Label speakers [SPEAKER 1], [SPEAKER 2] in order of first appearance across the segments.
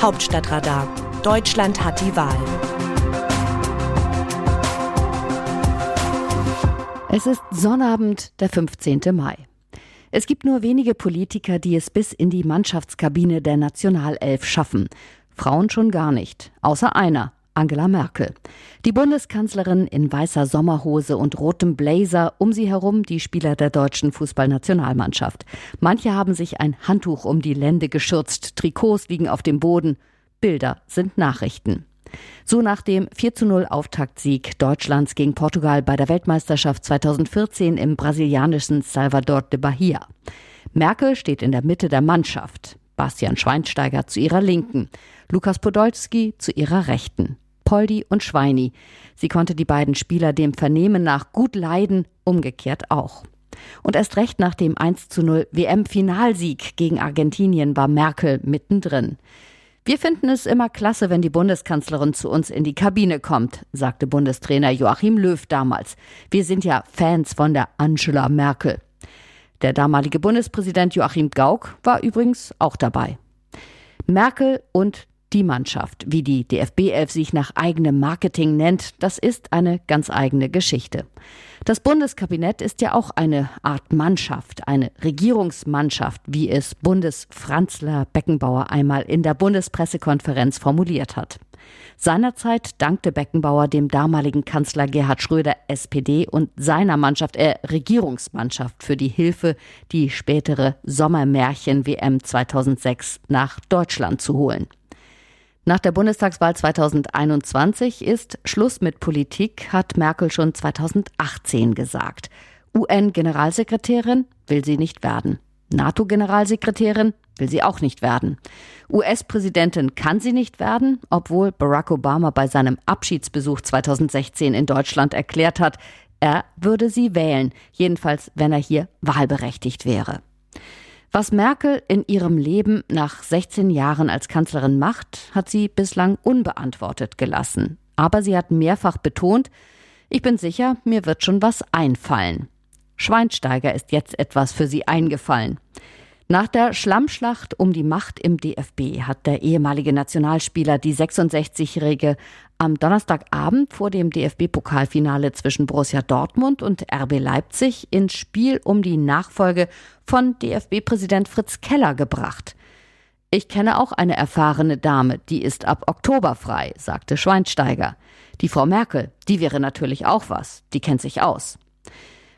[SPEAKER 1] Hauptstadtradar. Deutschland hat die Wahl.
[SPEAKER 2] Es ist Sonnabend, der 15. Mai. Es gibt nur wenige Politiker, die es bis in die Mannschaftskabine der Nationalelf schaffen. Frauen schon gar nicht, außer einer, Angela Merkel. Die Bundeskanzlerin in weißer Sommerhose und rotem Blazer, um sie herum die Spieler der deutschen Fußballnationalmannschaft. Manche haben sich ein Handtuch um die Lände geschürzt, Trikots liegen auf dem Boden. Bilder sind Nachrichten. So nach dem 4 zu 0 Auftaktsieg Deutschlands gegen Portugal bei der Weltmeisterschaft 2014 im brasilianischen Salvador de Bahia. Merkel steht in der Mitte der Mannschaft. Bastian Schweinsteiger zu ihrer Linken, Lukas Podolski zu ihrer Rechten. Poldi und Schweini. Sie konnte die beiden Spieler dem Vernehmen nach gut leiden, umgekehrt auch. Und erst recht nach dem 1 zu 0 WM-Finalsieg gegen Argentinien war Merkel mittendrin. Wir finden es immer klasse, wenn die Bundeskanzlerin zu uns in die Kabine kommt, sagte Bundestrainer Joachim Löw damals. Wir sind ja Fans von der Angela Merkel. Der damalige Bundespräsident Joachim Gauck war übrigens auch dabei. Merkel und die Mannschaft, wie die DFB 11 sich nach eigenem Marketing nennt, das ist eine ganz eigene Geschichte. Das Bundeskabinett ist ja auch eine Art Mannschaft, eine Regierungsmannschaft, wie es Bundesfranzler Beckenbauer einmal in der Bundespressekonferenz formuliert hat. Seinerzeit dankte Beckenbauer dem damaligen Kanzler Gerhard Schröder SPD und seiner Mannschaft, äh, Regierungsmannschaft für die Hilfe, die spätere Sommermärchen WM 2006 nach Deutschland zu holen. Nach der Bundestagswahl 2021 ist Schluss mit Politik, hat Merkel schon 2018 gesagt. UN-Generalsekretärin will sie nicht werden. NATO-Generalsekretärin will sie auch nicht werden. US-Präsidentin kann sie nicht werden, obwohl Barack Obama bei seinem Abschiedsbesuch 2016 in Deutschland erklärt hat, er würde sie wählen, jedenfalls wenn er hier wahlberechtigt wäre. Was Merkel in ihrem Leben nach 16 Jahren als Kanzlerin macht, hat sie bislang unbeantwortet gelassen. Aber sie hat mehrfach betont, ich bin sicher, mir wird schon was einfallen. Schweinsteiger ist jetzt etwas für sie eingefallen. Nach der Schlammschlacht um die Macht im DFB hat der ehemalige Nationalspieler die 66-Jährige am Donnerstagabend vor dem DFB-Pokalfinale zwischen Borussia Dortmund und RB Leipzig ins Spiel um die Nachfolge von DFB-Präsident Fritz Keller gebracht. Ich kenne auch eine erfahrene Dame, die ist ab Oktober frei, sagte Schweinsteiger. Die Frau Merkel, die wäre natürlich auch was, die kennt sich aus.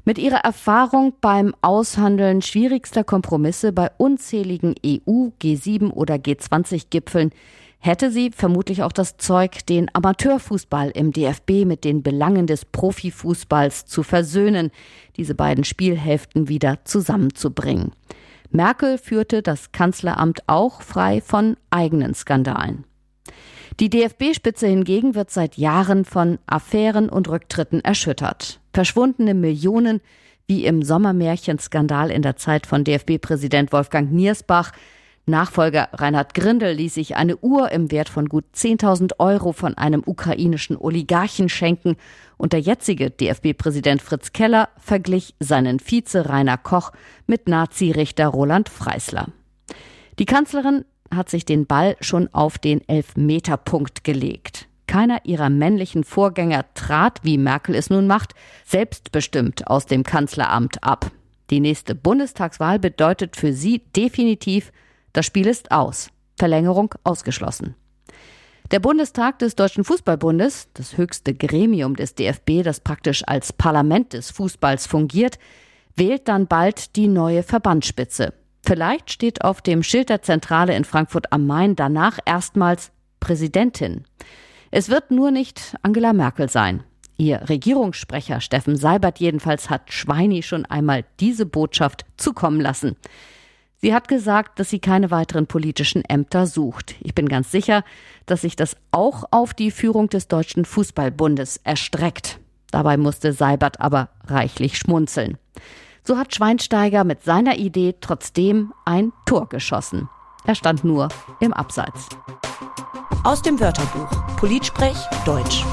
[SPEAKER 2] Mit ihrer Erfahrung beim Aushandeln schwierigster Kompromisse bei unzähligen EU, G7 oder G20-Gipfeln hätte sie vermutlich auch das Zeug, den Amateurfußball im DFB mit den Belangen des Profifußballs zu versöhnen, diese beiden Spielhälften wieder zusammenzubringen. Merkel führte das Kanzleramt auch frei von eigenen Skandalen. Die DFB-Spitze hingegen wird seit Jahren von Affären und Rücktritten erschüttert. Verschwundene Millionen, wie im Sommermärchenskandal in der Zeit von DFB-Präsident Wolfgang Niersbach. Nachfolger Reinhard Grindel ließ sich eine Uhr im Wert von gut 10.000 Euro von einem ukrainischen Oligarchen schenken und der jetzige DFB-Präsident Fritz Keller verglich seinen Vize Rainer Koch mit Nazi-Richter Roland Freisler. Die Kanzlerin hat sich den Ball schon auf den Elfmeterpunkt gelegt. Keiner ihrer männlichen Vorgänger trat, wie Merkel es nun macht, selbstbestimmt aus dem Kanzleramt ab. Die nächste Bundestagswahl bedeutet für sie definitiv, das Spiel ist aus. Verlängerung ausgeschlossen. Der Bundestag des Deutschen Fußballbundes, das höchste Gremium des DFB, das praktisch als Parlament des Fußballs fungiert, wählt dann bald die neue Verbandsspitze. Vielleicht steht auf dem Schild der Zentrale in Frankfurt am Main danach erstmals Präsidentin. Es wird nur nicht Angela Merkel sein. Ihr Regierungssprecher Steffen Seibert jedenfalls hat Schweini schon einmal diese Botschaft zukommen lassen. Sie hat gesagt, dass sie keine weiteren politischen Ämter sucht. Ich bin ganz sicher, dass sich das auch auf die Führung des Deutschen Fußballbundes erstreckt. Dabei musste Seibert aber reichlich schmunzeln. So hat Schweinsteiger mit seiner Idee trotzdem ein Tor geschossen. Er stand nur im Abseits.
[SPEAKER 1] Aus dem Wörterbuch Politsprech Deutsch.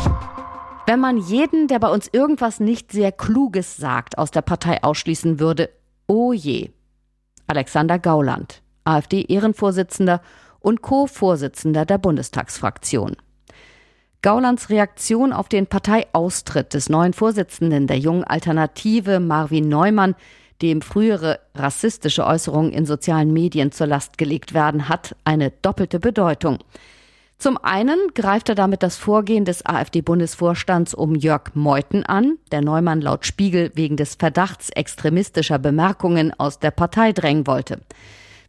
[SPEAKER 2] Wenn man jeden, der bei uns irgendwas nicht sehr Kluges sagt, aus der Partei ausschließen würde, oh je. Alexander Gauland, AfD-Ehrenvorsitzender und Co-Vorsitzender der Bundestagsfraktion. Gaulands Reaktion auf den Parteiaustritt des neuen Vorsitzenden der jungen Alternative Marvin Neumann, dem frühere rassistische Äußerungen in sozialen Medien zur Last gelegt werden, hat eine doppelte Bedeutung. Zum einen greift er damit das Vorgehen des AfD-Bundesvorstands um Jörg Meuthen an, der Neumann laut Spiegel wegen des Verdachts extremistischer Bemerkungen aus der Partei drängen wollte.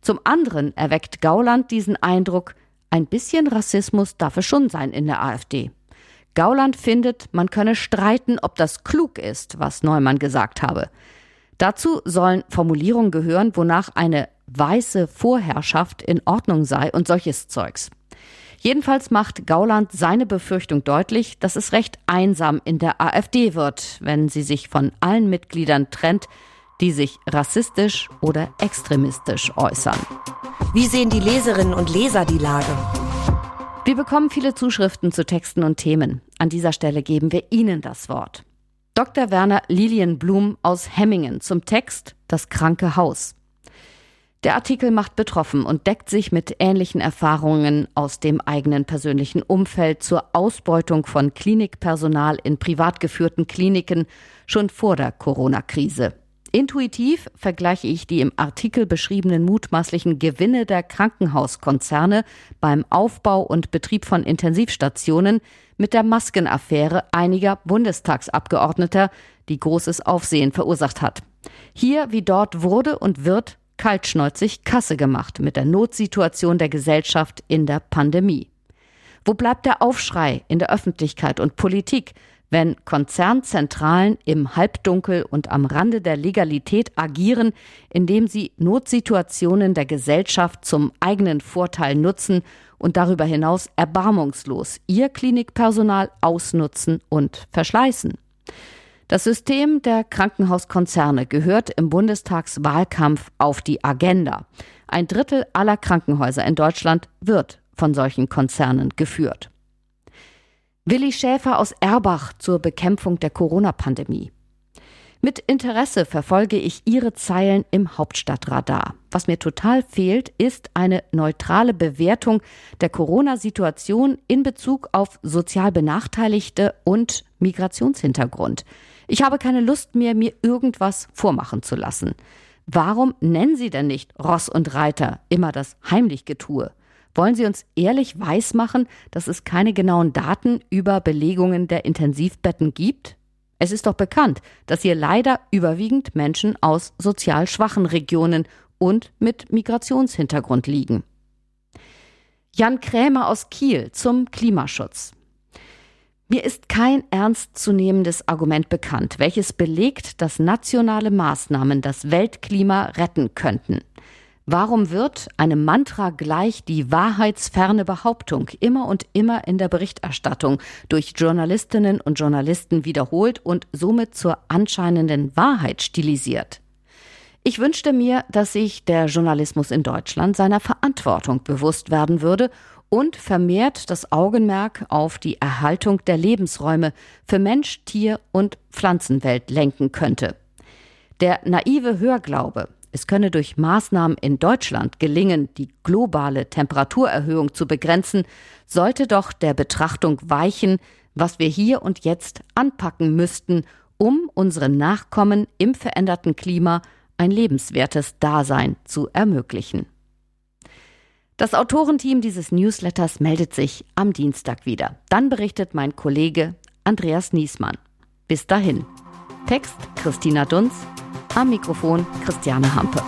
[SPEAKER 2] Zum anderen erweckt Gauland diesen Eindruck, ein bisschen Rassismus darf es schon sein in der AfD. Gauland findet, man könne streiten, ob das klug ist, was Neumann gesagt habe. Dazu sollen Formulierungen gehören, wonach eine weiße Vorherrschaft in Ordnung sei und solches Zeugs. Jedenfalls macht Gauland seine Befürchtung deutlich, dass es recht einsam in der AfD wird, wenn sie sich von allen Mitgliedern trennt, die sich rassistisch oder extremistisch äußern.
[SPEAKER 1] Wie sehen die Leserinnen und Leser die Lage?
[SPEAKER 2] Wir bekommen viele Zuschriften zu Texten und Themen. An dieser Stelle geben wir Ihnen das Wort. Dr. Werner Lilienblum aus Hemmingen zum Text Das kranke Haus. Der Artikel macht betroffen und deckt sich mit ähnlichen Erfahrungen aus dem eigenen persönlichen Umfeld zur Ausbeutung von Klinikpersonal in privat geführten Kliniken schon vor der Corona-Krise. Intuitiv vergleiche ich die im Artikel beschriebenen mutmaßlichen Gewinne der Krankenhauskonzerne beim Aufbau und Betrieb von Intensivstationen mit der Maskenaffäre einiger Bundestagsabgeordneter, die großes Aufsehen verursacht hat. Hier wie dort wurde und wird kaltschnäuzig Kasse gemacht mit der Notsituation der Gesellschaft in der Pandemie. Wo bleibt der Aufschrei in der Öffentlichkeit und Politik, wenn Konzernzentralen im Halbdunkel und am Rande der Legalität agieren, indem sie Notsituationen der Gesellschaft zum eigenen Vorteil nutzen und darüber hinaus erbarmungslos ihr Klinikpersonal ausnutzen und verschleißen? Das System der Krankenhauskonzerne gehört im Bundestagswahlkampf auf die Agenda. Ein Drittel aller Krankenhäuser in Deutschland wird von solchen Konzernen geführt. Willi Schäfer aus Erbach zur Bekämpfung der Corona-Pandemie. Mit Interesse verfolge ich Ihre Zeilen im Hauptstadtradar. Was mir total fehlt, ist eine neutrale Bewertung der Corona-Situation in Bezug auf sozial Benachteiligte und Migrationshintergrund. Ich habe keine Lust mehr, mir irgendwas vormachen zu lassen. Warum nennen Sie denn nicht Ross und Reiter immer das Heimlichgetue? Wollen Sie uns ehrlich weismachen, dass es keine genauen Daten über Belegungen der Intensivbetten gibt? Es ist doch bekannt, dass hier leider überwiegend Menschen aus sozial schwachen Regionen und mit Migrationshintergrund liegen. Jan Krämer aus Kiel zum Klimaschutz. Mir ist kein ernstzunehmendes Argument bekannt, welches belegt, dass nationale Maßnahmen das Weltklima retten könnten. Warum wird einem Mantra gleich die wahrheitsferne Behauptung immer und immer in der Berichterstattung durch Journalistinnen und Journalisten wiederholt und somit zur anscheinenden Wahrheit stilisiert? Ich wünschte mir, dass sich der Journalismus in Deutschland seiner Verantwortung bewusst werden würde und vermehrt das Augenmerk auf die Erhaltung der Lebensräume für Mensch, Tier und Pflanzenwelt lenken könnte. Der naive Hörglaube, es könne durch Maßnahmen in Deutschland gelingen, die globale Temperaturerhöhung zu begrenzen, sollte doch der Betrachtung weichen, was wir hier und jetzt anpacken müssten, um unseren Nachkommen im veränderten Klima ein lebenswertes Dasein zu ermöglichen. Das Autorenteam dieses Newsletters meldet sich am Dienstag wieder. Dann berichtet mein Kollege Andreas Niesmann. Bis dahin. Text Christina Dunz, am Mikrofon Christiane Hampe.